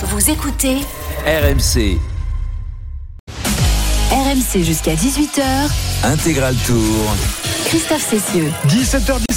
Vous écoutez RMC RMC jusqu'à 18h. Intégral Tour. Christophe Cessieux.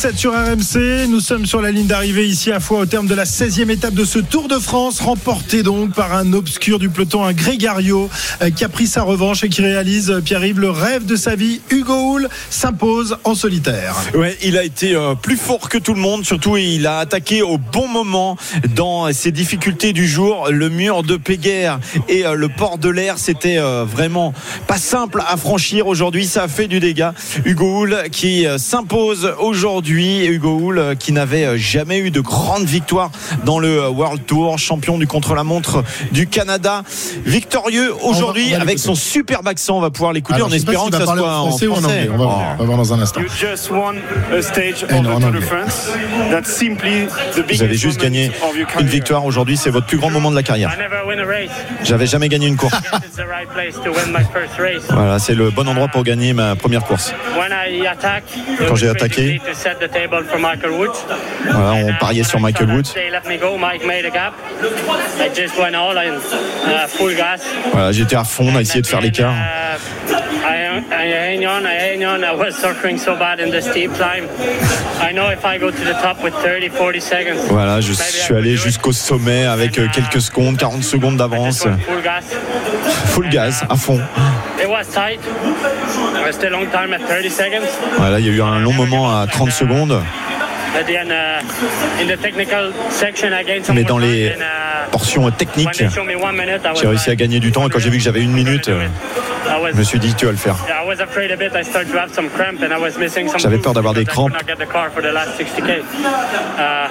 17h17 sur RMC, nous sommes sur la ligne d'arrivée ici à Foix au terme de la 16e étape de ce Tour de France, remporté donc par un obscur du peloton, un Grégario euh, qui a pris sa revanche et qui réalise, euh, Pierre-Yves, le rêve de sa vie. Hugo Hull s'impose en solitaire. Il a été euh, plus fort que tout le monde, surtout il a attaqué au bon moment dans ses difficultés du jour. Le mur de Péguerre et le port de l'air, c'était vraiment pas simple à franchir aujourd'hui, ça a fait du dégât. Hugo Hull qui s'impose aujourd'hui, Hugo Hull euh, qui n'avait euh, jamais eu de grande victoire dans le euh, World Tour, champion du contre-la-montre du Canada, victorieux aujourd'hui avec son superbe accent, on va pouvoir l'écouter en espérant que ça soit en en français ou en anglais. On va voir, Oh. on va voir dans un instant. You just won a stage of non, the en Tour de anglais. France. That's simply the Vous avez juste gagné une victoire aujourd'hui, c'est votre plus grand moment de la carrière. I never win a race. J'avais jamais gagné une course. It's the right place to win my first race. Voilà, c'est le bon endroit pour gagner ma première course. When I attack, it Quand j'ai attaqué. Basically to set the table for Michael Woods. Voilà, on uh, pariait sur I Michael Woods. Uh. Voilà, j'étais à fond, on a essayé de faire l'écart. Uh, I, I hang on, I hang on. I was suffering so bad in the steep climb. I know if I go to the top with 30, 40 seconds. Voilà, je suis allé jusqu'au sommet avec euh, quelques secondes, 40 secondes d'avance. full gas. Gaz, à fond. It was tight. I still long time at 30 seconds. Voilà, il y a eu un long moment à 30 secondes. Uh, Mais more dans les uh, portions techniques, j'ai réussi à gagner du temps et quand j'ai vu que j'avais une minute, euh, je me suis dit tu vas le faire. I was afraid a bit. I started to have some cramp and I was missing some J'avais peur d'avoir des crampes. not get the car for the last 60K. Uh,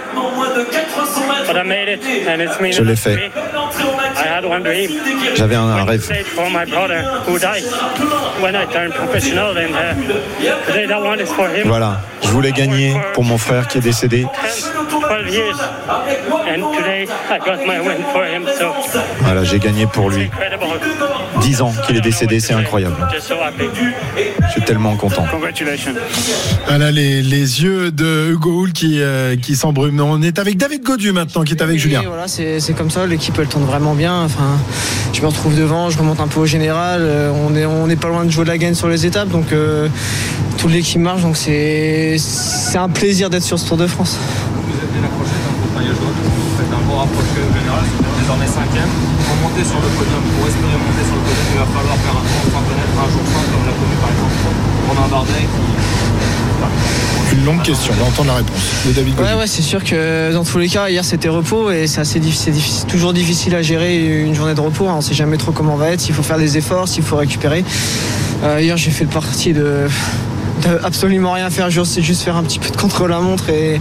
but I made it and it's mean Je l'ai fait. J'avais un, rêve. stage for my brother who died when I turned professional and today that one is for him. Voilà, je voulais gagner pour mon frère qui est décédé. 10, 12 years and today I got my win for him so Voilà, j'ai gagné pour lui. Incredible 10 ans qu'il est décédé, c'est incroyable. Je suis tellement content. congratulations Voilà les, les yeux de Hugo Hull qui, euh, qui s'embrument. On est avec David Godu maintenant qui est avec Julien. Voilà, c'est c'est comme ça, l'équipe elle tourne vraiment bien. Enfin, je me retrouve devant, je remonte un peu au général. euh, On est, on est pas loin de jouer de la gagne sur les étapes, donc euh, toute l'équipe marche. Donc c'est c'est un plaisir d'être sur ce Tour de France. Vous êtes bien accroché dans le maillot jaune, vous faites un bon rapproché au général, c'est désormais cinquième. Pour monter sur le podium, pour espérer monter sur le va falloir faire un tour sans connaître un jour sans, comme l'a connu par exemple Romain Bardet qui Une longue question, on va entendre la réponse de David. Ouais, ouais, c'est sûr que dans tous les cas, hier c'était repos et c'est assez difficile, toujours difficile à gérer une journée de repos. hein. On sait jamais trop comment on va être, s'il faut faire des efforts, s'il faut récupérer. Euh, hier, j'ai fait le parti de, de absolument rien faire, juste, juste faire un petit peu de contre-la-montre et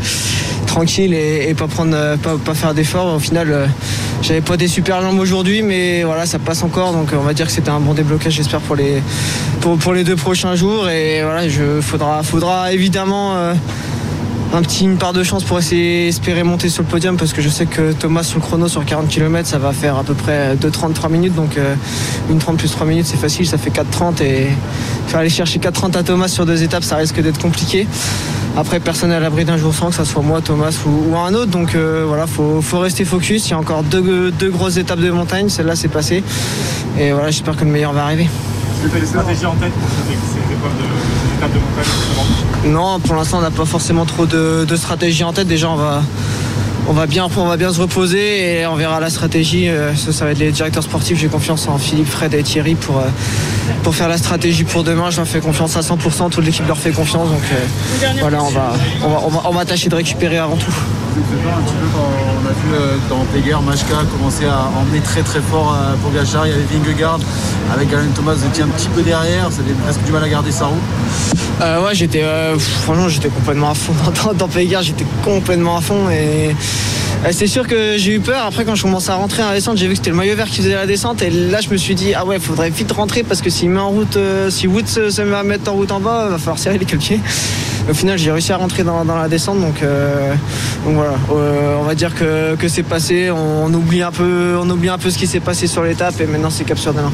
tranquille et, pas prendre, euh, pas, faire d'efforts. Au final, euh, j'avais pas des super jambes aujourd'hui, mais voilà, ça passe encore. Donc, on va dire que c'était un bon déblocage, j'espère pour les, pour, les deux prochains jours. Et voilà, je faudra, faudra évidemment. euh, un petit une part de chance pour essayer espérer monter sur le podium parce que je sais que Thomas sur le chrono sur 40 km ça va faire à peu près 2,33 minutes donc euh, une 30 plus 3 minutes c'est facile ça fait 4,30 et faire aller chercher 4,30 à Thomas sur deux étapes ça risque d'être compliqué après personne n'est à l'abri d'un jour sans que ça soit moi Thomas ou, ou un autre. Donc euh, voilà faut, faut rester focus. Il y a encore deux, deux grosses étapes de montagne. Celle-là c'est passé. Et voilà j'espère que le meilleur va arriver. Stratégies en tête pour ces ces épreuves de étapes de montagne Non, pour l'instant, on n'a pas forcément trop de, de stratégie en tête. Déjà, on va, on va bien, on va bien se reposer et on verra la stratégie. Euh, Ça, ça va être les directeurs sportifs. J'ai confiance en Philippe, Fred et Thierry pour, euh, pour faire la stratégie pour demain. Je leur fais confiance à 100%. Toute l'équipe leur fait confiance. Donc euh, voilà, on va, on va, on va, on va tâcher de récupérer avant tout. Quand euh, Péguerre, Machka commencer à emmener très très fort euh, pour Gachar. Il y avait Vingegaard avec Alain Thomas, vous étiez un petit peu derrière, ça avait presque du mal à garder sa roue. Euh, ouais, j'étais euh, franchement, j'étais complètement à fond dans, dans j'étais complètement à fond et c'est sûr que j'ai eu peur. Après, quand je commençais à rentrer la descente, j'ai vu que c'était le maillot vert qui faisait la descente et là, je me suis dit ah ouais, faudrait vite rentrer parce que s'il met en route, euh, si Wood se, se met à mettre en route en bas, va falloir serrer les pieds. Au final, j'ai réussi à rentrer dans, la descente, donc, euh, voilà. Euh, on va dire que, que c'est passé. On, oublie un peu, on oublie un peu ce qui s'est passé sur l'étape et maintenant c'est cap sur demain.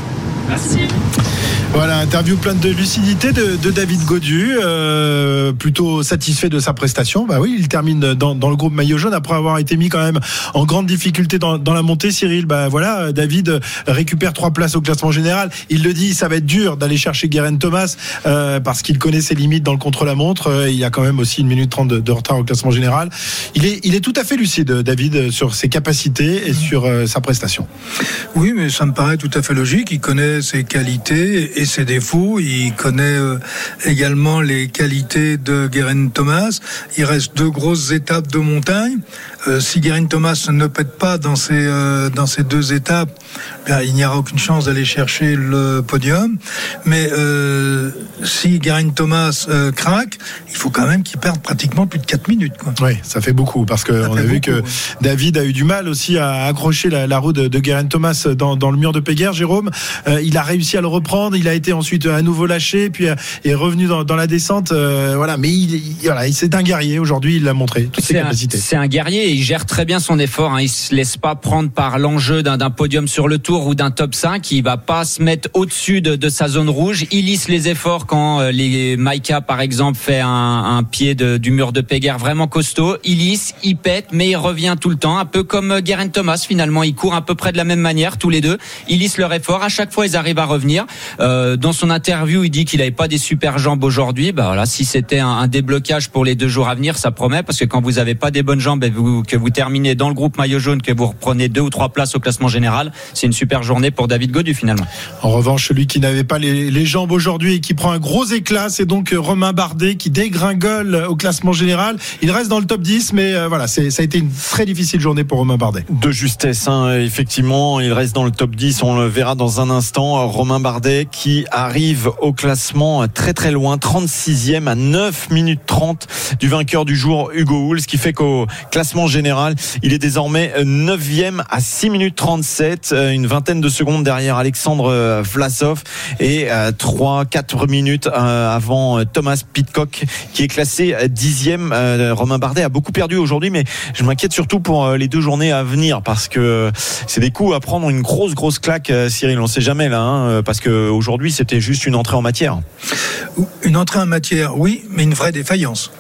Voilà, interview pleine de lucidité de, de David Godu, euh, plutôt satisfait de sa prestation. Bah oui, il termine dans, dans, le groupe maillot jaune après avoir été mis quand même en grande difficulté dans, dans la montée. Cyril, bah voilà, David récupère trois places au classement général. Il le dit, ça va être dur d'aller chercher Guerin Thomas euh, parce qu'il connaît ses limites dans le contre-la-montre. Euh, il y a quand même aussi une minute trente de, de, retard au classement général. Il est, il est tout à fait lucide, David, sur ses capacités et sur euh, sa prestation. Oui, mais ça me paraît tout à fait logique. Il connaît ses qualités et ses défauts. Il connaît euh, également les qualités de Guérin Thomas. Il reste deux grosses étapes de montagne. Euh, si Guérin Thomas ne pète pas dans ces, euh, dans ces deux étapes, ben, il n'y aura aucune chance d'aller chercher le podium. Mais euh, si Guérin Thomas euh, craque, il faut quand même qu'il perde pratiquement plus de 4 minutes. Quoi. Oui, ça fait beaucoup parce qu'on a vu que ouais. David a eu du mal aussi à accrocher la, la roue de, de Guérin Thomas dans, dans, le mur de Péguerre. Jérôme, euh, il a réussi à le reprendre. Il a été ensuite à nouveau lâché, puis est revenu dans, dans la descente. voilà, mais il, il voilà, c'est un guerrier aujourd'hui. Il l'a montré toutes ses capacités. C'est un guerrier il gère très bien son effort. Hein. Il se laisse pas prendre par l'enjeu d'un podium sur le tour ou d'un top 5. Il va pas se mettre au-dessus de, de, sa zone rouge. Il lisse les efforts quand euh, les Maïka, par exemple, fait un, un pied de, du mur de Péguerre vraiment costaud. Il lisse, il pète, mais il revient tout le temps. Un peu comme euh, Guerin Thomas, finalement. Ils courent à peu près de la même manière, tous les deux. Ils lissent leur effort. À chaque fois, ils arrivent à revenir. Euh, dans son interview, il dit qu'il n'avait pas des super jambes aujourd'hui. Bah voilà, si c'était un, un, déblocage pour les deux jours à venir, ça promet, parce que quand vous avez pas des bonnes jambes vous, que vous terminez dans le groupe maillot jaune, que vous reprenez deux ou trois places au classement général, c'est une super journée pour David Godu finalement. En revanche, celui qui n'avait pas les, les, jambes aujourd'hui et qui prend un gros éclat, c'est donc Romain Bardet qui dégringole au classement général. Il reste dans le top 10, mais euh, voilà, ça a été une très difficile journée pour Romain Bardet. De justesse, hein, effectivement, il reste dans le top 10, on le verra dans un instant. Romain Bardet qui arrive au classement très très loin, 36e à 9 minutes 30 du vainqueur du jour, Hugo Hull, ce qui fait qu'au classement général, il est désormais 9e à 6 minutes 37, une vingtaine de secondes derrière Alexandre Vlasov et 3-4 minutes avant Thomas Pitcock qui est classé 10e. Romain Bardet a beaucoup perdu aujourd'hui, mais je m'inquiète surtout pour les deux journées à venir parce que c'est des coups à prendre une grosse grosse claque, Cyril. On ne sait jamais là, hein, parce qu'aujourd'hui c'était juste une entrée en matière. Une entrée en matière, oui, mais une vraie défaillance.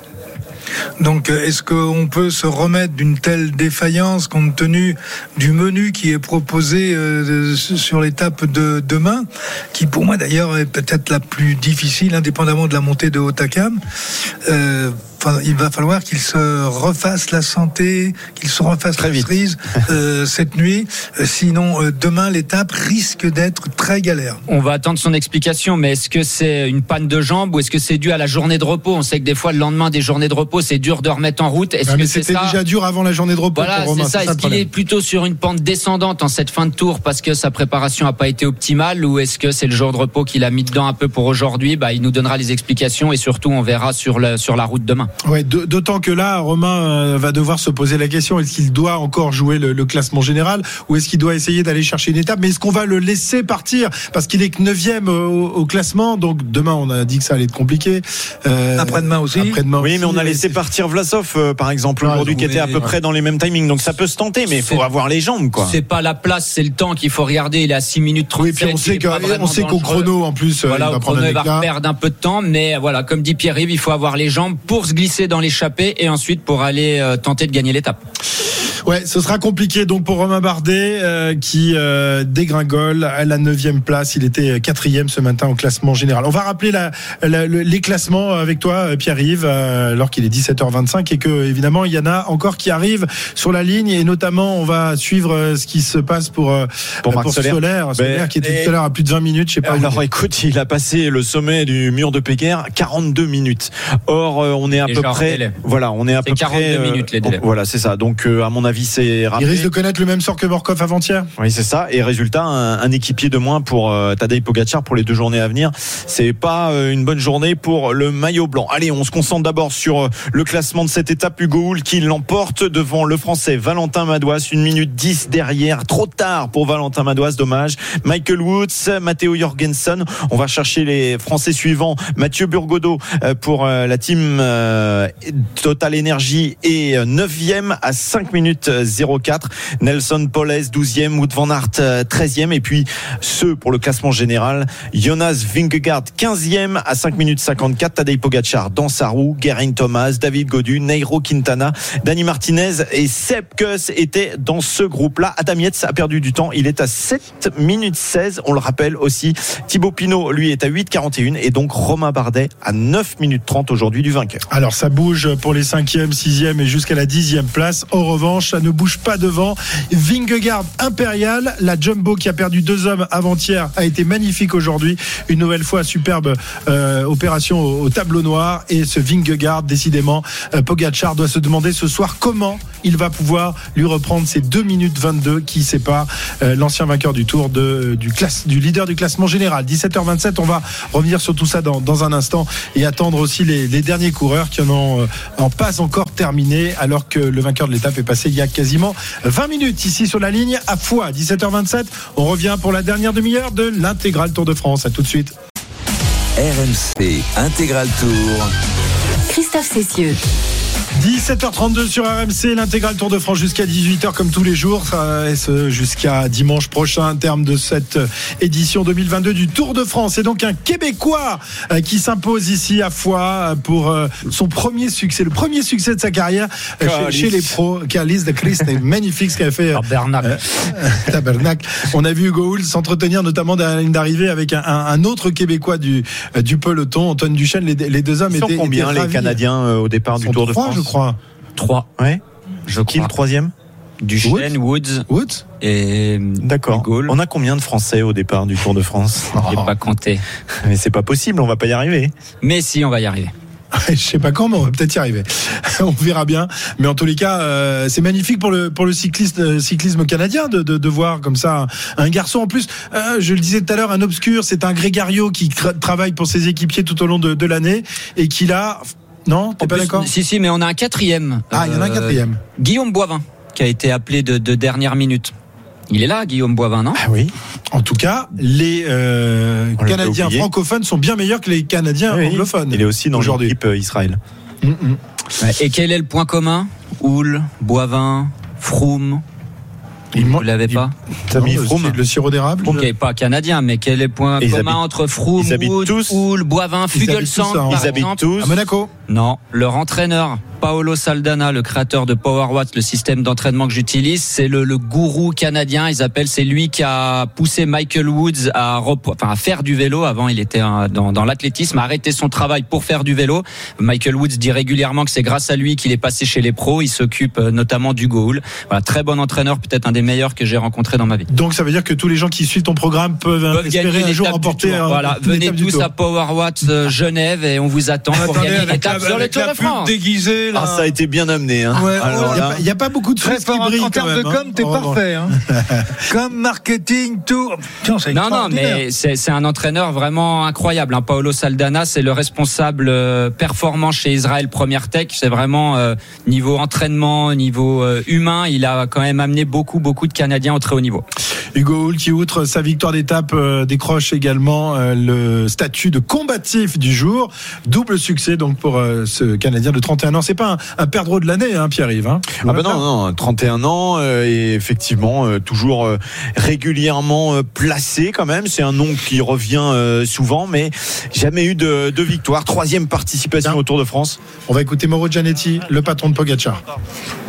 Donc, est-ce qu'on peut se remettre d'une telle défaillance compte tenu du menu qui est proposé euh, sur l'étape de demain, qui pour moi d'ailleurs est peut-être la plus difficile, indépendamment de la montée de Otakam euh, il va falloir qu'il se refasse la santé, qu'il se refasse très la cerise euh, cette nuit. Sinon, euh, demain, l'étape risque d'être très galère. On va attendre son explication, mais est-ce que c'est une panne de jambe ou est-ce que c'est dû à la journée de repos? On sait que des fois, le lendemain des journées de repos, c'est dur de remettre en route. Est-ce ouais, que c'était ça? déjà dur avant la journée de repos Voilà, c'est ça. Est-ce qu'il est plutôt sur une pente descendante en cette fin de tour parce que sa préparation n'a pas été optimale ou est-ce que c'est le jour de repos qu'il a mis dedans un peu pour aujourd'hui? Bah, Il nous donnera les explications et surtout, on verra sur, le, sur la route demain. Ouais, d'autant que là, Romain va devoir se poser la question est-ce qu'il doit encore jouer le, le classement général ou est-ce qu'il doit essayer d'aller chercher une étape? Mais est-ce qu'on va le laisser partir? Parce qu'il est que 9 au, au, classement Donc demain, on a dit que ça allait être compliqué. Euh, après-demain aussi. Après-demain oui, aussi, mais on a laissé partir Vlasov, euh, par exemple, aujourd'hui, qui était à peu près dans les mêmes timings. Donc ça peut se tenter, mais il faut avoir les jambes, quoi. C'est pas la place, c'est le temps qu'il faut regarder. Il est à 6 minutes 37. Oui, puis on sait qu'on sait qu'au chrono, en plus, voilà, il va chrono, il va perdre un peu de temps, mais voilà, comme dit Pierre-Yves, il faut avoir les jambes pour se glisser dans l'échappée et ensuite pour aller euh, tenter de gagner l'étape. Ouais, ce sera compliqué donc pour Romain Bardet euh, qui euh, dégringole à la 9 place. Il était quatrième ce matin au classement général. On va rappeler la, la, les classements avec toi, Pierre-Yves, euh, alors qu'il est 17h25 et que évidemment il y en a encore qui arrivent sur la ligne et notamment on va suivre ce qui se passe pour pour, pour Solaire, Solaire, ben, qui était tout à l'heure à plus de 20 minutes. Je sais pas. Alors écoute, il a passé le sommet du mur de Péguerre 42 minutes. Or on est à Et peu près délai. voilà, on est à peu 42 près minutes les délais. Voilà, c'est ça. Donc à mon avis, il risque de connaître le même sort que Morkov avant-hier. Oui, c'est ça. Et résultat, un, un, équipier de moins pour euh, Tadej Pogacar pour les deux journées à venir. C'est pas euh, une bonne journée pour le maillot blanc. Allez, on se concentre d'abord sur euh, le classement de cette étape. Hugo Hull qui l'emporte devant le Français Valentin Madouas, une minute 10 derrière. Trop tard pour Valentin Madouas, dommage. Michael Woods, Matteo Jorgensen. On va chercher les Français suivants. Mathieu Burgodeau pour la team Total Energy et 9e à 5 minutes 18-04. Nelson Poles 12e, Wout van Aert 13e et puis ceux pour le classement général, Jonas Vingegaard 15e à 5 minutes 54, Tadej Pogacar dans sa roue, Geraint Thomas, David Godu, Nairo Quintana, Dani Martinez et Sepp Kuss étaient dans ce groupe-là. Adam a perdu du temps, il est à 7 minutes 16, on le rappelle aussi. Thibaut Pinot, lui, est à 8,41 et donc Romain Bardet à 9 minutes 30 aujourd'hui du vainqueur. Alors ça bouge pour les 5e, 6e et jusqu'à la 10e place. En revanche, ça ne bouge pas devant. Vingegaard impérial, la Jumbo qui a perdu deux hommes avant-hier a été magnifique aujourd'hui. Une nouvelle fois superbe euh, opération au, au, tableau noir et ce Vingegaard décidément euh, Pogacar doit se demander ce soir comment il va pouvoir lui reprendre ces 2 minutes 22 qui séparent euh, l'ancien vainqueur du Tour de, du, leader du classement général. 17h27, on va revenir sur tout ça dans, un instant et attendre aussi les, derniers coureurs qui en ont euh, pas encore terminé alors que le vainqueur de l'étape est passé il y a quasiment 20 minutes ici sur la ligne à Foix. 17h27, on revient pour la dernière demi-heure de l'intégral Tour de France. À tout de suite. RMC Intégral Tour. Christophe Cessieux. 17h32 sur RMC, l'intégral Tour de France jusqu'à 18h comme tous les jours, et ce jusqu'à dimanche prochain, terme de cette édition 2022 du Tour de France. Et donc un Québécois euh, qui s'impose ici à Foix pour euh, son premier succès, le premier succès de sa carrière euh, chez, chez, les pros. Carlis de Christ, c'est magnifique ce qu'elle a fait. Tabernacle. Euh, tabernacle. On a vu Hugo Hull s'entretenir notamment dans la ligne d'arrivée avec un, un, autre Québécois du, du peloton, Antoine Duchesne. Les, les deux hommes Ils sont étaient combien étaient les Canadiens au départ du Tour de France crois. 3. Ouais. Je Qui le troisième? Duchesne, Woods, Woods et D'accord. On a combien de Français au départ du Tour de France? J'ai pas compté. Mais c'est pas possible, on va pas y arriver. Mais si, on va y arriver. Je sais pas quand, mais on va peut-être y arriver. on verra bien. Mais en tous les cas, euh, c'est magnifique pour le pour le cycliste, euh, cyclisme canadien de, de, de, voir comme ça un garçon. En plus, euh, je le disais tout à l'heure, un obscur, c'est un grégario qui travaille pour ses équipiers tout au long de, de l'année et qui a non, t'es pas d'accord Si, si, mais on a un quatrième. Ah, il y en a un quatrième. Euh, Guillaume Boivin, qui a été appelé de, de, dernière minute. Il est là, Guillaume Boivin, non? Ah oui. En tout cas, les euh, Canadiens francophones sont bien meilleurs que les Canadiens oui, anglophones. Il est aussi dans l'équipe Israël. Mm -hmm. Et quel est le point commun? Houle, Boivin, Froome il Vous l'avez pas? T'as mis Froome Le sirop d'érable Ok, pas canadien, mais quel est le point ils commun habitent, entre Froome, Wood, Houle, Boivin, Fugelsang Ils habitent tous à Monaco. Non, leur entraîneur Paolo Saldana, le créateur de PowerWatt, le système d'entraînement que j'utilise, c'est le, le, gourou canadien. Ils appellent, c'est lui qui a poussé Michael Woods à, enfin, à faire du vélo. Avant, il était dans, dans l'athlétisme, à arrêter son travail pour faire du vélo. Michael Woods dit régulièrement que c'est grâce à lui qu'il est passé chez les pros. Il s'occupe notamment du goal. Voilà, très bon entraîneur, peut-être un des meilleurs que j'ai rencontré dans ma vie. Donc ça veut dire que tous les gens qui suivent ton programme peuvent, peuvent espérer un jour remporter. Un, voilà, venez tous à PowerWatt euh, Genève et on vous attend pour gagner une étape sur le Tour de France. Déguisé, là. Ah, ça a été bien amené. Hein. Ouais, il n'y a, a, pas beaucoup de Très qui brillent en termes de com, hein, t'es parfait. Hein. comme marketing, tout. Tiens, non, non, mais c'est un entraîneur vraiment incroyable. Hein. Paolo Saldana, c'est le responsable euh, performant chez Israël Première Tech. C'est vraiment euh, niveau entraînement, niveau euh, humain, il a quand même amené beaucoup, beaucoup de Canadiens au très haut niveau. Hugo Hull qui, outre sa victoire d'étape, euh, décroche également euh, le statut de combatif du jour. Double succès donc pour euh, ce Canadien de 31 ans. C'est pas un, un perdreau de l'année, hein, Pierre-Yves. Hein ah ben non, non, 31 ans et effectivement toujours régulièrement placé quand même. C'est un nom qui revient souvent, mais jamais eu de, de victoire. Troisième participation Bien. au Tour de France. On va écouter Mauro Gianetti, le patron de Pogacar.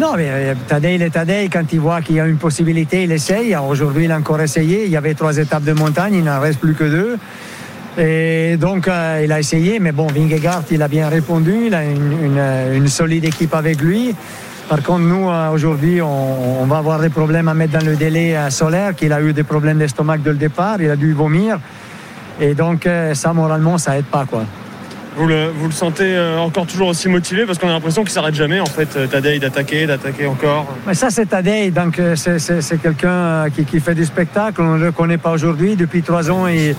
Non, mais Tadej, il est Tadej. Quand il voit qu'il y a une possibilité, il essaye. Aujourd'hui, il a encore essayé. Il y avait trois étapes de montagne, il n'en reste plus que deux. Et donc, euh, il a essayé, mais bon, Vingegaard, il a bien répondu. Il a une, une, une solide équipe avec lui. Par contre, nous, euh, aujourd'hui, on, on, va avoir des problèmes à mettre dans le délai euh, solaire, qu'il a eu des problèmes d'estomac dès le départ, il a dû vomir. Et donc, euh, ça, moralement, ça aide pas, quoi. Vous le, vous le, sentez euh, encore toujours aussi motivé? Parce qu'on a l'impression qu'il s'arrête jamais en fait, Tadej d'attaquer, d'attaquer encore. Mais ça c'est Tadej, donc euh, c'est quelqu'un euh, qui, qui, fait du spectacle, on ne le connaît pas aujourd'hui. Depuis trois ans, il,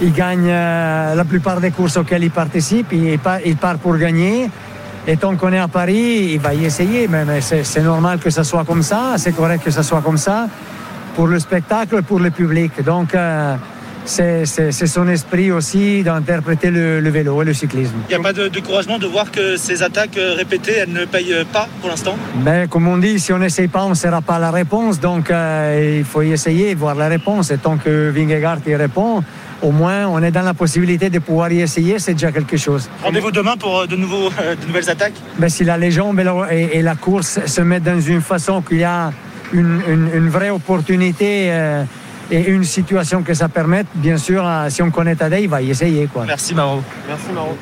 il gagne la plupart des courses auxquelles il participe, il, part, il part pour gagner. Et tant qu'on est à Paris, il va y essayer, mais, mais c'est normal que ça soit comme ça, c'est correct que ça soit comme ça pour le spectacle, pour le public. Donc c'est c'est- son esprit aussi d'interpréter le, le vélo et le cyclisme. Il n'y a pas de découragement de voir que ces attaques euh, répétées, elles ne payent euh, pas pour l'instant? Ben, comme on dit, si on n'essaye pas, on ne saura pas la réponse. Donc, euh, il faut y essayer, voir la réponse. Et tant que Vingegaard y répond, au moins, on est dans la possibilité de pouvoir y essayer. C'est déjà quelque chose. Rendez-vous demain pour euh, de, nouveaux, euh, de nouvelles attaques? Ben, si la légende et la, et- et la course se mettent dans une façon qu'il y a une, une- une vraie opportunité euh, et une situation que ça permette, bien sûr, si on connaît Tadej, il va y essayer. Quoi. Merci Maro. Merci Maro.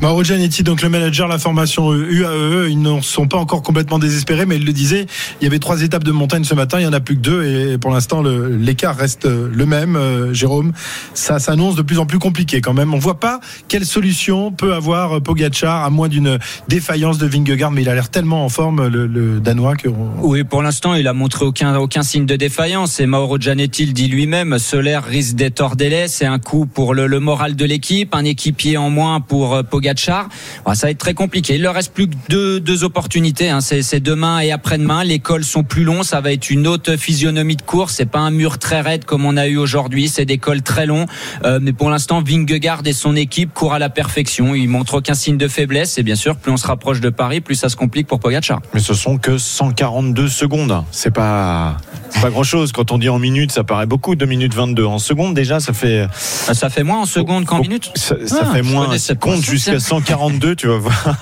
Mauro Gianetti, donc le manager, la formation UAE, ils ne sont pas encore complètement désespérés, mais il le disait, il y avait trois étapes de montagne ce matin, il y en a plus que deux, et pour l'instant l'écart reste le même. euh, Jérôme, ça s'annonce de plus en plus compliqué quand même. On voit pas quelle solution peut avoir Pogacar à moins d'une défaillance de Vingegaard, mais il a l'air tellement en forme le, danois que. Oui, pour l'instant, il a montré aucun aucun signe de défaillance. Et Mauro Gianetti le dit lui-même, Solaire risque d'être hors délai. C'est un coup pour le, le moral de l'équipe, un équipier en moins pour euh, Pogacar. Bon, ça va être très compliqué. Il leur reste plus que deux, deux opportunités. Hein. C'est, demain et après-demain. Les cols sont plus longs. Ça va être une autre physionomie de course. C'est pas un mur très raide comme on a eu aujourd'hui. C'est des cols très longs. Euh, mais pour l'instant, Vingegaard et son équipe courent à la perfection. Ils montrent aucun signe de faiblesse. Et bien sûr, plus on se rapproche de Paris, plus ça se complique pour Pogacar. Mais ce sont que 142 secondes. C'est pas, c'est pas grand chose. Quand on dit en minutes, ça paraît beaucoup. 2 minutes 22. En secondes, déjà, ça fait. Ça fait moins en secondes qu'en minutes Ça, ça Ah, fait moins. Ça compte jusqu'à tiens. 142, tu vas voir.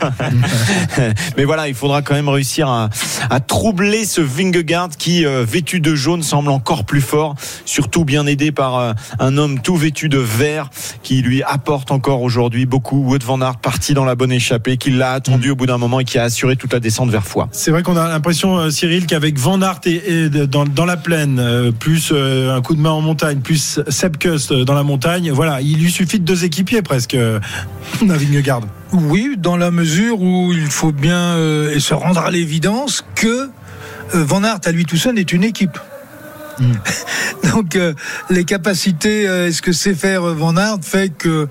Mais voilà, il faudra quand même réussir à, à troubler ce Vingegaard qui, euh, vêtu de jaune, semble encore plus fort. Surtout bien aidé par euh, un homme tout vêtu de vert qui lui apporte encore aujourd'hui beaucoup. Wout van Aert parti dans la bonne échappée, qui l'a attendu au bout d'un moment et qui a assuré toute la descente vers Foix. C'est vrai qu'on a l'impression, euh, Cyril, qu'avec Van Aert et, et dans, dans la plaine, euh, plus euh, un coup de main en montagne, plus Seb Kuss euh, dans la montagne, voilà, il lui suffit de deux équipiers presque, Vingegaard. Oui, dans la mesure où il faut bien se rendre à l'évidence que Van Aert à lui tout seul est une équipe. Donc euh, les capacités, euh, ce que sait faire euh, Van Aert fait que,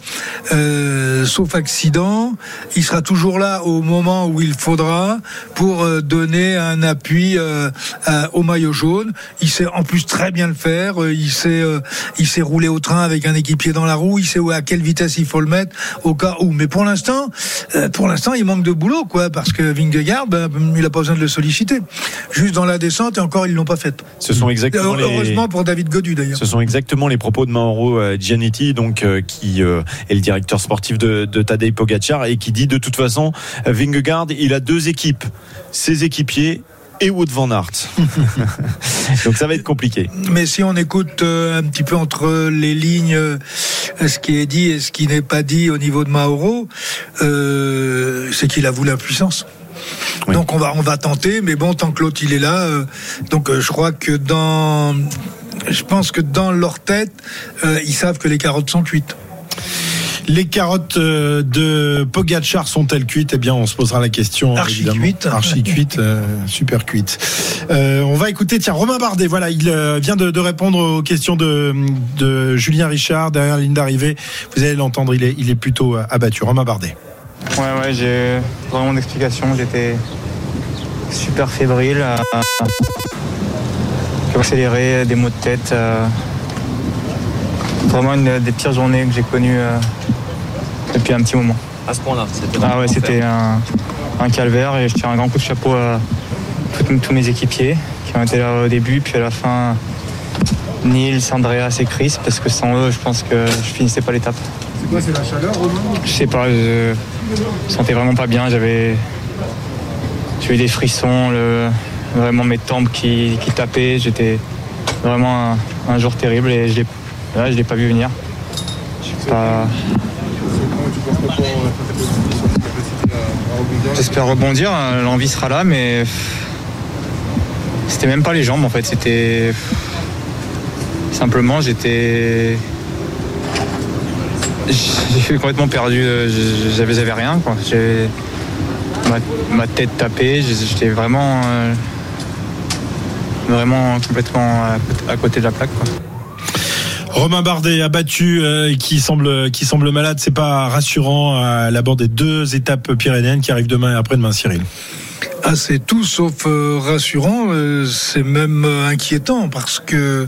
euh, sauf accident, il sera toujours là au moment où il faudra pour euh, donner un appui euh, à- au maillot jaune. Il sait en plus très bien le faire. Il sait, euh, il sait rouler au train avec un équipier dans la roue. Il sait où- à quelle vitesse il faut le mettre au cas où. Mais pour l'instant, euh, pour l'instant, il manque de boulot, quoi, parce que Vingegaard, ben, il a pas besoin de le solliciter. Juste dans la descente, et encore, ils l'ont pas fait. Ce sont exactement les- Heureusement pour David Godu d'ailleurs. Ce sont exactement les propos de Mauro euh, Gianetti, donc euh, qui euh, est le directeur sportif de, de Tadej Pogacar et qui dit de toute façon, Vingegaard, il a deux équipes, ses équipiers et Wout van Aert. donc ça va être compliqué. Mais si on écoute un petit peu entre les lignes ce qui est dit et ce qui n'est pas dit au niveau de Mauro, euh, c'est qu'il avoue la puissance. Donc on va on va tenter, mais bon tant que l'autre il est là, euh, donc euh, je crois que dans, je pense que dans leur tête, euh, ils savent que les carottes sont cuites. Les carottes de Pogacar sont-elles cuites? Eh bien, on se posera la question. Archi évidemment. cuites. Archi cuites, euh, super cuites. Euh, on va écouter, tiens, Romain Bardet, voilà, il vient de, de répondre aux questions de, de Julien Richard derrière la ligne d'arrivée. Vous allez l'entendre, il est, il est plutôt abattu. Romain Bardet. Ouais, ouais, j'ai vraiment d'explications. J'étais super fébrile, euh, accéléré, des maux de tête. euh, vraiment une des pires journées que j'ai connues euh, depuis un petit moment. À ce point-là, c'était Ah ouais, c'était un, un calvaire et je tire un grand coup de chapeau à tous- tous mes équipiers qui ont été là au début, puis à la fin, Nils, Andreas et Chris, parce que sans eux, je pense que je finissais pas l'étape. C'est quoi, c'est la chaleur, Romain? Je sais pas, je me sentais vraiment pas bien. J'avais eu des frissons, vraiment mes tempes qui, qui tapaient. J'étais vraiment un, jour terrible et je je l'ai pas vu venir. J'espère rebondir, l'envie sera là, mais c'était même pas les jambes en fait, c'était simplement j'étais j'ai complètement perdu, euh, j'avais rien quoi. J'ai- Ma, tête tapée, j'étais vraiment euh, vraiment complètement à, côté- de la plaque quoi. Romain Bardet abattu euh, qui semble qui semble malade, c'est pas rassurant à l'abord des deux étapes pyrénéennes qui arrivent demain et après-demain, Cyril. Ah, c'est tout sauf euh, rassurant, euh, c'est même euh, inquiétant parce que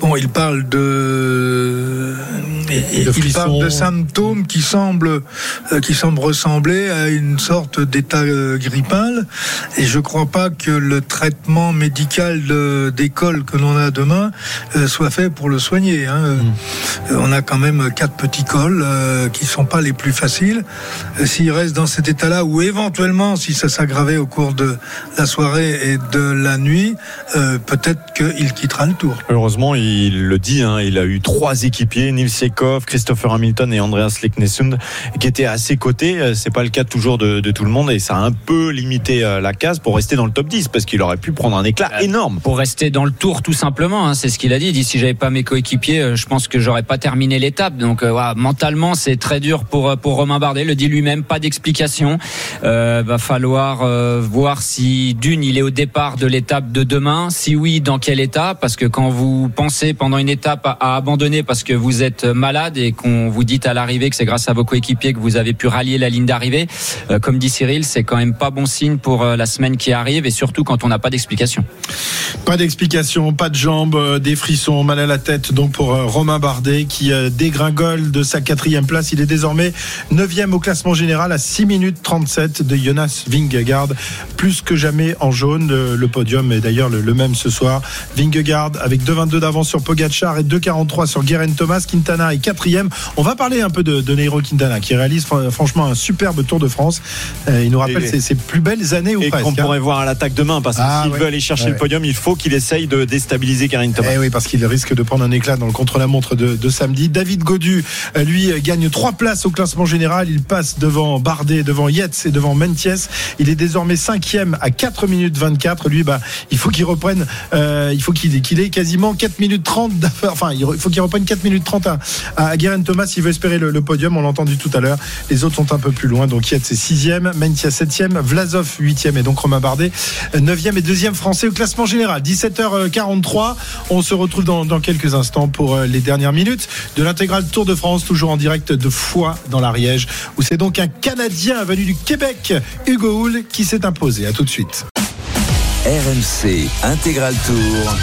bon, il parle de, il, il parle de symptômes qui semblent euh, qui semblent ressembler à une sorte d'état euh, grippal et je crois pas que le traitement médical d'école que l'on a demain euh, soit fait pour le soigner. hein. Euh, On a quand même quatre petits cols euh, qui sont pas les plus faciles. S'il reste dans cet état-là, ou éventuellement, si ça s'aggravait au cours de la soirée et de la nuit, euh, peut-être qu'il quittera le tour. Heureusement, il le dit, hein, il a eu trois équipiers, Nils Sekov, Christopher Hamilton et Andreas Leknesund, qui étaient à ses côtés. Euh, C'est pas le cas toujours de, de tout le monde et ça a un peu limité euh, la case pour rester dans le top 10 parce qu'il aurait pu prendre un éclat énorme. Pour rester dans le tour tout simplement, hein, c'est ce qu'il a dit. Il dit si j'avais pas mes coéquipiers, je pense que j'aurais pas terminé l'étape. Donc euh, voilà, mentalement c'est très dur pour pour Romain Bardet. Il Le dit lui-même, pas d'explication. Euh, va falloir euh, voir si d'une il est au départ de l'étape de demain. Si oui, dans quel état Parce que quand vous pensez pendant une étape à, abandonner parce que vous êtes malade et qu'on vous dit à l'arrivée que c'est grâce à vos coéquipiers que vous avez pu rallier la ligne d'arrivée, euh, comme dit Cyril, c'est quand même pas bon signe pour euh, la semaine qui arrive et surtout quand on n'a pas d'explication. Pas d'explication, pas de jambes, euh, des frissons, mal à la tête donc pour Romain Bardet qui dégringole de sa quatrième place. Il est désormais neuvième au classement général à 6 minutes 37 de Jonas Vingegaard. Plus que jamais en jaune, le, le podium est d'ailleurs le, même ce soir. Vingegaard avec 2,22 d'avance sur Pogacar et 2,43 sur Guerin Thomas. Quintana est quatrième. On va parler un peu de, de Nairo Quintana qui réalise fr- franchement un superbe Tour de France. Euh, il nous rappelle ses, ses plus belles années ou Et presque. qu'on hein. pourrait voir à l'attaque demain parce que Ah, s'il ouais. veut aller chercher Ouais. le podium, il faut qu'il essaye de déstabiliser Karine Thomas. Eh oui, parce qu'il risque de prendre un éclat dans le contre-la-montre de, de samedi. David Godu, euh, lui, euh, gagne trois places au classement général. Il passe devant Bardet, devant Yates et devant Mentiès. Il est désormais cinquième à 4 minutes 24. Lui, bah, il faut qu'il reprenne, euh, il faut qu'il ait quasiment 4 minutes 30 d'affaires. Enfin, il faut qu'il reprenne 4 minutes 30 à, Guerin Thomas s'il veut espérer le, podium. On l'a entendu tout à l'heure. Les autres sont un peu plus loin. Donc Yates est sixième, Mentiès septième, Vlasov huitième et donc Romain Bardet euh, neuvième et deuxième français au classement général. 17h43. On se retrouve dans, quelques instants pour euh, les dernières minutes de l'intégrale Tour de France, toujours en direct de Foix dans l'Ariège, où c'est donc un Canadien venu du Québec, Hugo Hull, qui s'est imposé. À tout de suite. RMC Intégral Tour.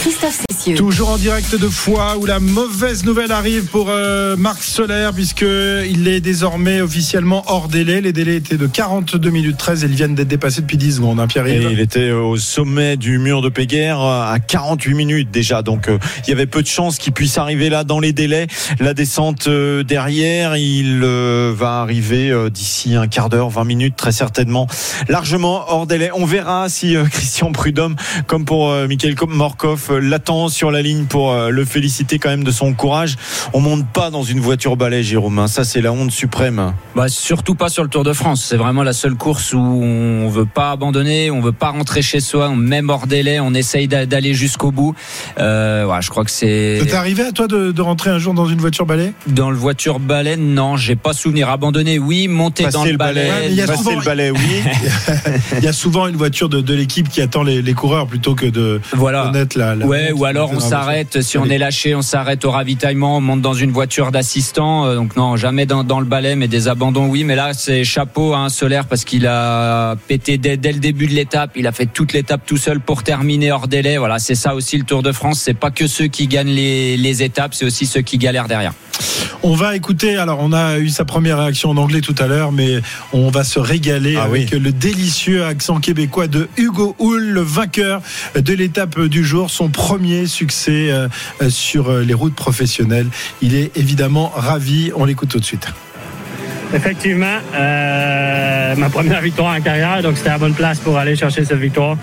Christophe Cessieux. Toujours en direct de Foix où la mauvaise nouvelle arrive pour euh, Marc Soler puisque il est désormais officiellement hors délai. Les délais étaient de 42 minutes 13 et ils viennent d'être dépassés depuis 10 secondes. Hein, Et Pierre-Yves il était au sommet du mur de Péguerre à 48 minutes déjà. Donc euh, il y avait peu de chances qu'il puisse arriver là dans les délais. La descente euh, derrière, il euh, va arriver euh, d'ici un quart d'heure, 20 minutes très certainement, largement hors délai. On verra si euh, Christian Prudhomme, comme pour euh, Michael Morkov, euh, l'attend sur la ligne pour euh, le féliciter quand même de son courage. On monte pas dans une voiture balai, Jérôme. hein. Ça c'est la honte suprême. Bah, surtout pas sur le Tour de France. C'est vraiment la seule course où on veut pas abandonner, on veut pas rentrer chez soi, on même hors délai, on essaye d'a- d'aller jusqu'au bout. Euh, ouais, je crois que c'est. Ça t'est arrivé à toi de, de rentrer un jour dans une voiture balai? Dans le voiture balai, non, j'ai pas souvenir. Abandonner, oui. Monter Passer dans le le balai, balai. Ouais, mais il y a souvent- le balai, oui. Il y a souvent une voiture de, de l'équipe qui attend les, les coureurs plutôt que de Voilà. connaître la, la Ouais, ou alors on s'arrête, si on est lâché, on s'arrête au ravitaillement, on monte dans une voiture d'assistant. Euh, Donc non, jamais dans, dans le balai, mais des abandons, oui. Mais là, c'est chapeau à un solaire parce qu'il a pété dès, dès le début de l'étape. Il a fait toute l'étape tout seul pour terminer hors délai. Voilà, c'est ça aussi le Tour de France. C'est pas que ceux qui gagnent les, les étapes, c'est aussi ceux qui galèrent derrière. On va écouter, alors on a eu sa première réaction en anglais tout à l'heure, mais on va se régaler Ah avec le délicieux accent québécois de Hugo Hull, le vainqueur de l'étape du jour, son premier succès euh, euh, sur euh, les routes professionnelles. Il est évidemment ravi, on l'écoute tout de suite. Effectivement, euh, ma première victoire en carrière, donc c'était la bonne place pour aller chercher cette victoire.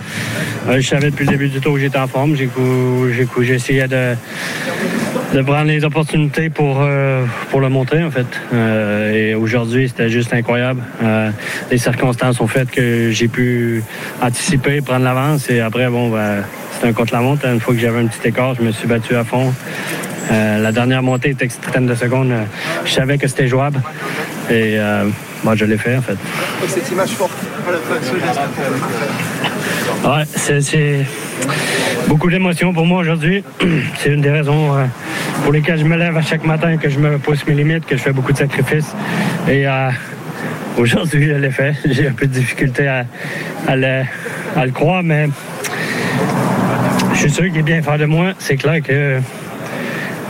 Euh, je savais depuis le début du tour que j'étais en forme. Essayé de, de prendre les opportunités pour, euh, pour le montrer, en fait. Euh, et aujourd'hui, c'était juste incroyable. Euh, les circonstances ont fait que j'ai pu anticiper, prendre l'avance. Et après, bon, ben, c'était un contre-la-montre. Une fois que j'avais un petit écart, je me suis battu à fond. La dernière montée était extrême de secondes. Je savais que c'était jouable. Et moi, je l'ai fait, en fait. Cette image forte, Ouais, c'est beaucoup d'émotions pour moi aujourd'hui. C'est une des raisons euh, pour lesquelles je me lève à chaque matin, que je me pousse mes limites, que je fais beaucoup de sacrifices. Et euh, aujourd'hui, je l'ai fait. J'ai un peu de difficulté à, le, croire, mais je suis sûr qu'il est bien faire de moi. C'est clair que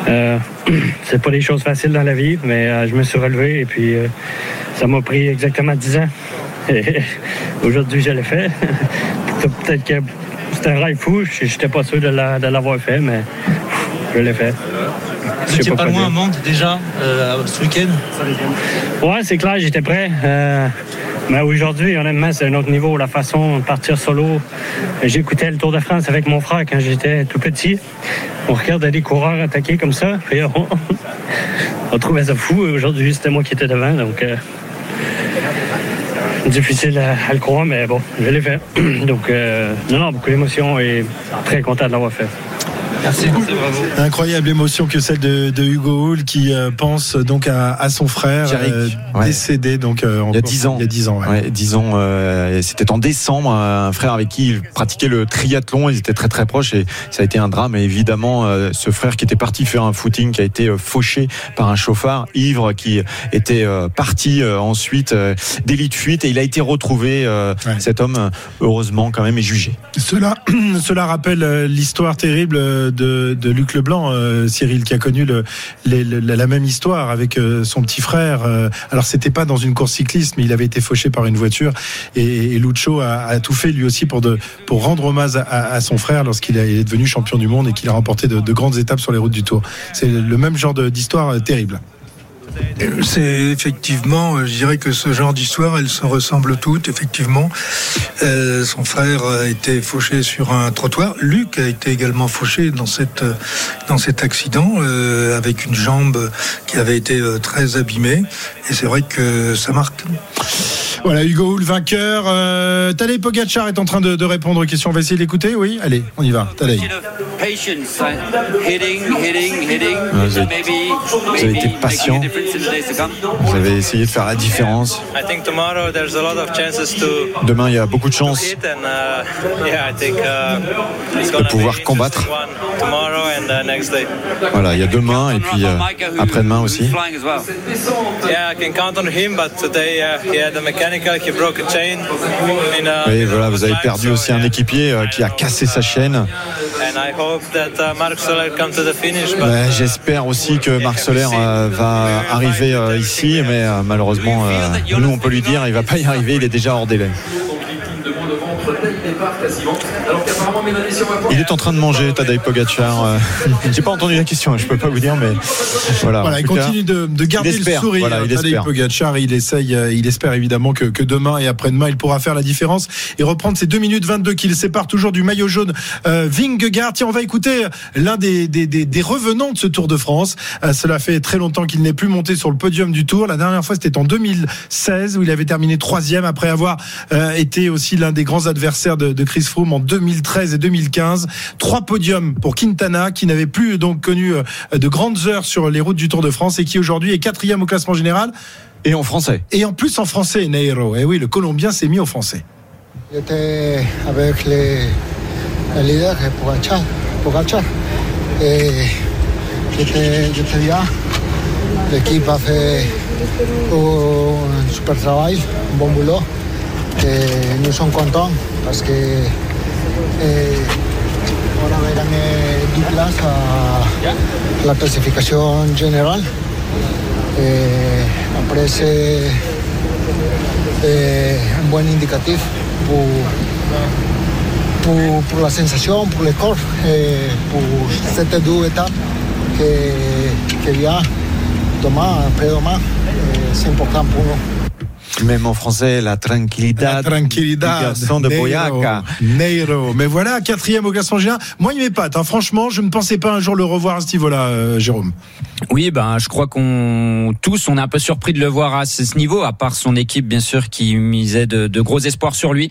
euh, c'est pas des choses faciles dans la vie, mais euh, je me suis relevé et puis ça m'a pris exactement 10 ans. Aujourd'hui, je l'ai fait. Peut-être que c'était un rêve fou. Je n'étais pas sûr de la- de l'avoir fait, mais je l'ai fait. Vous pas loin à. Mantes déjà euh, ce week-end Ouais, c'est clair, j'étais prêt. Euh, mais aujourd'hui, honnêtement, c'est un autre niveau. La façon de partir solo. J'écoutais le Tour de France avec mon frère quand j'étais tout petit. On regardait des coureurs attaquer comme ça. Puis on, on trouvait ça fou. Aujourd'hui, c'était moi qui étais devant. Donc, euh, difficile à, le croire, mais bon, je l'ai fait. Donc, euh, non, non, beaucoup d'émotions et très content de l'avoir fait. Merci. Incroyable émotion que celle de, de Hugo Hull qui euh, pense donc à, à son frère euh, ouais. décédé donc euh, Il y a encore- 10 ans. Il y a 10 ans. ouais. Ouais, 10 ans. euh, C'était en décembre. Un frère avec qui il pratiquait le triathlon. Ils étaient très très proches et ça a été un drame. Et évidemment, euh, ce frère qui était parti faire un footing, qui a été fauché par un chauffard ivre, qui était euh, parti euh, ensuite euh, délit de fuite et il a été retrouvé. euh, Cet homme, heureusement, quand même, est jugé. Cela, cela rappelle l'histoire terrible euh, de, Luc Leblanc, euh, Cyril, qui a connu la même histoire avec euh, son petit frère. Euh, Alors, c'était pas dans une course cycliste, mais il avait été fauché par une voiture. Et, et Lucho a, tout fait lui aussi pour, rendre hommage à, son frère lorsqu'il est devenu champion du monde et qu'il a remporté de, de grandes étapes sur les routes du Tour. C'est le même genre d'histoire terrible. C'est effectivement, euh, je dirais que ce genre d'histoire, elles se ressemblent toutes. Effectivement, Euh, son frère a été fauché sur un trottoir. Luc a été également fauché dans euh, cet accident euh, avec une jambe qui avait été euh, très abîmée. Et c'est vrai que ça marque. Voilà, Hugo Hull, vainqueur. Euh, Tadej Pogacar est en train de, de répondre aux questions. On va essayer de l'écouter, oui Allez, on y va. Tadej. Hitting, hitting. vous avez- vous avez été patient. Vous avez essayé de faire la différence. I think tomorrow there's a lot of chances to Demain, il y a beaucoup de chances hit and uh, yeah, I think uh, de pouvoir combattre. interesting one tomorrow and uh, next day. Voilà, il y a demain et puis euh, après-demain aussi. Today uh, voilà, vous avez perdu aussi un équipier euh, qui a cassé sa chaîne. Uh, Ouais, J'espère aussi que Marc Soler euh, va arriver euh, ici, mais malheureusement, nous on peut lui dire, il va pas y arriver, il est déjà hors délai. Il est en train de manger, Tadej Pogacar. euh, J'ai pas entendu la question, je peux pas vous dire, mais voilà. Il continue de, de garder il le sourire. voilà, il Tadej espère. Pogacar, il essaye, euh, il espère évidemment que, que demain et après-demain, il pourra faire la différence et reprendre ces 2 minutes 22 qui le séparent toujours du maillot jaune euh, Vingegaard. Tiens, on va écouter l'un des, des, des, des revenants de ce Tour de France. Euh, cela fait très longtemps qu'il n'est plus monté sur le podium du Tour. La dernière fois, c'était en 2016 où il avait terminé troisième après avoir euh, été aussi l'un des grands adversaires de, de Chris Froome en 2013 et 2015. Trois podiums pour Quintana qui n'avait plus donc connu euh, de grandes heures sur les routes du Tour de France et qui aujourd'hui est quatrième au classement général. Et en français. Et en plus en français, Neiro. Et oui, le Colombien s'est mis au français. J'étais avec les, le leader, Pogacar. Pogacar. Et j'étais j'étais bien. L'équipe a fait un super travail, un bon boulot. Et nous sommes contents parce que eh, on avait gagné 10 places à la classification générale. Et après, c'est eh, un bon indicatif pour, pour, pour la sensation, pour le corps, et pour cette deux étapes que, que vient demain, après-demain. Et C'est important pour nous. Même en français, la tranquillidad, La tranquillidad du garçon de. Boyaca. Neiro. Mais voilà, quatrième au classement général. Moi, il m'épate. Hein. Franchement, je ne pensais pas un jour le revoir à ce niveau-là, euh, Jérôme. Oui, ben, je crois qu'on tous, on est un peu surpris de le voir à ce niveau, à part son équipe, bien sûr, qui misait de, de gros espoirs sur lui.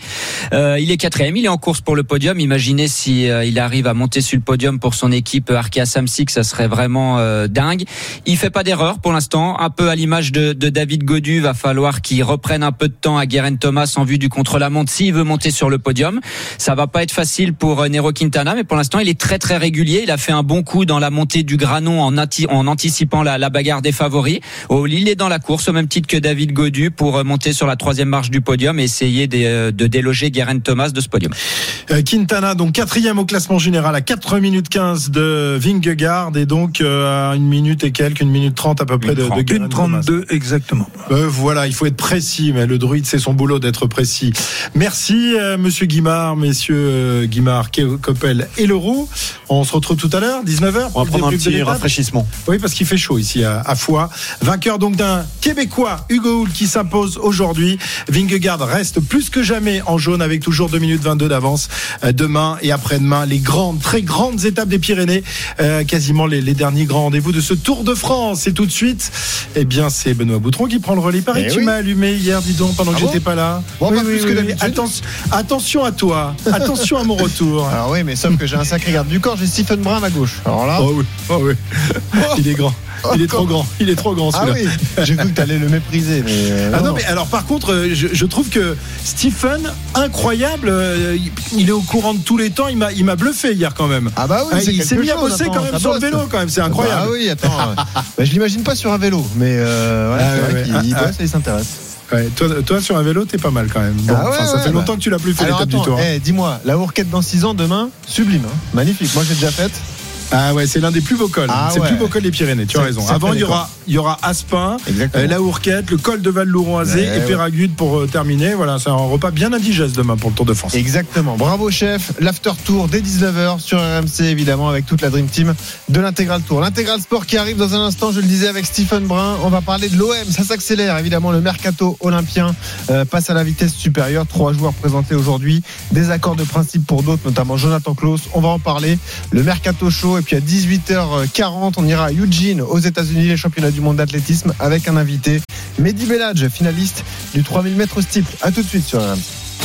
Euh, il est quatrième, il est en course pour le podium. Imaginez si euh, il arrive à monter sur le podium pour son équipe Arkea Samsic, ça serait vraiment euh, dingue. Il fait pas d'erreur pour l'instant, un peu à l'image de, de David Godu, va falloir qu'il reprenne un peu de temps à Guerin Thomas en vue du contre-la-montre s'il veut monter sur le podium. Ça va pas être facile pour euh, Nero Quintana, mais pour l'instant, il est très très régulier. Il a fait un bon coup dans la montée du Granon en, anti- en anticipant la, la bagarre des favoris. Oh, il est dans la course au même titre que David Godu pour euh, monter sur la troisième marche du podium et essayer de, euh, de déloger Guerin Thomas de ce podium. Quintana, donc quatrième au classement général à 4 minutes 15 de Vingegaard et donc à une minute et quelques, une minute 30 à peu près de, de Thomas. 32 exactement. Euh, voilà, il faut être précis, mais le druide, c'est son boulot d'être précis. Merci, euh, monsieur Guimard, messieurs euh, Guimard, Coppel et Leroux. On se retrouve tout à l'heure, 19h. On va prendre un petit rafraîchissement. Oui, parce qu'il fait chaud ici à, à Foix. Vainqueur donc d'un Québécois, Hugo Hull, qui s'impose aujourd'hui. Vingegaard reste plus que jamais en jaune avec toujours 2 minutes 22 d'avance. Euh, Demain et après-demain, les grandes, très grandes étapes des Pyrénées, euh, quasiment les, les derniers grands rendez-vous de ce Tour de France. Et tout de suite, eh bien, c'est Benoît Boutron qui prend le relais. Eh que tu oui. m'as allumé hier, dis donc, pendant que Ah bon j'étais pas là. Bon, pas plus que. Atten- attention à toi. Attention à mon retour. Alors oui, mais sauf que j'ai un sacré garde du corps, j'ai Stephen Brun à gauche. Alors là. Oh oui, oh oui. Il est grand. Il est trop grand. Il est trop grand Ah celui-là. oui, j'ai cru que t'allais le mépriser, mais. euh, Ah non, mais alors par contre, euh, je, je trouve que Stephen, incroyable, euh, il- est au courant de tous les temps. Il m'a, il m'a bluffé hier quand même. Ah bah oui, c'est il s'est mis à bosser quand même sur le vélo quand même. C'est incroyable. Ah oui, attends. bah, je l'imagine pas sur un vélo, mais euh, voilà, Ah c'est ouais, vrai ouais. qu'il Ah, bosse et il s'intéresse. Ouais, toi, toi, sur un vélo, t'es pas mal quand même. Bon, Ah ouais, ça ouais, fait bah. longtemps que tu l'as plus fait l'étape du tour. eh, dis-moi, la Hourquette dans 6 ans demain, sublime, hein. magnifique. Moi j'ai déjà faite. Ah ouais, c'est l'un des plus beaux cols. Ah c'est ouais. le plus beau col des Pyrénées, tu as raison. Avant, il y aura, il y aura Aspin, euh, la Hourquette, le col de Val-Louroisé Ouais, et. Péragude pour euh, terminer. Voilà, c'est un repas bien indigeste demain pour le Tour de France. Exactement. Bravo chef. L'after tour dès 19h sur RMC évidemment avec toute la Dream Team de l'intégral tour. L'intégral sport qui arrive dans un instant, je le disais avec Stephen Brun. On va parler de l'OM. Ça s'accélère évidemment. Le mercato olympien euh, passe à la vitesse supérieure. Trois joueurs présentés aujourd'hui. Des accords de principe pour d'autres, notamment Jonathan Klaus. On va en parler. Le mercato chaud. Et puis à 18h40, on ira à Eugene aux États-Unis, les championnats du monde d'athlétisme avec un invité. Mehdi Bellage, finaliste du 3000 mètres steeple. À tout de suite sur RMC.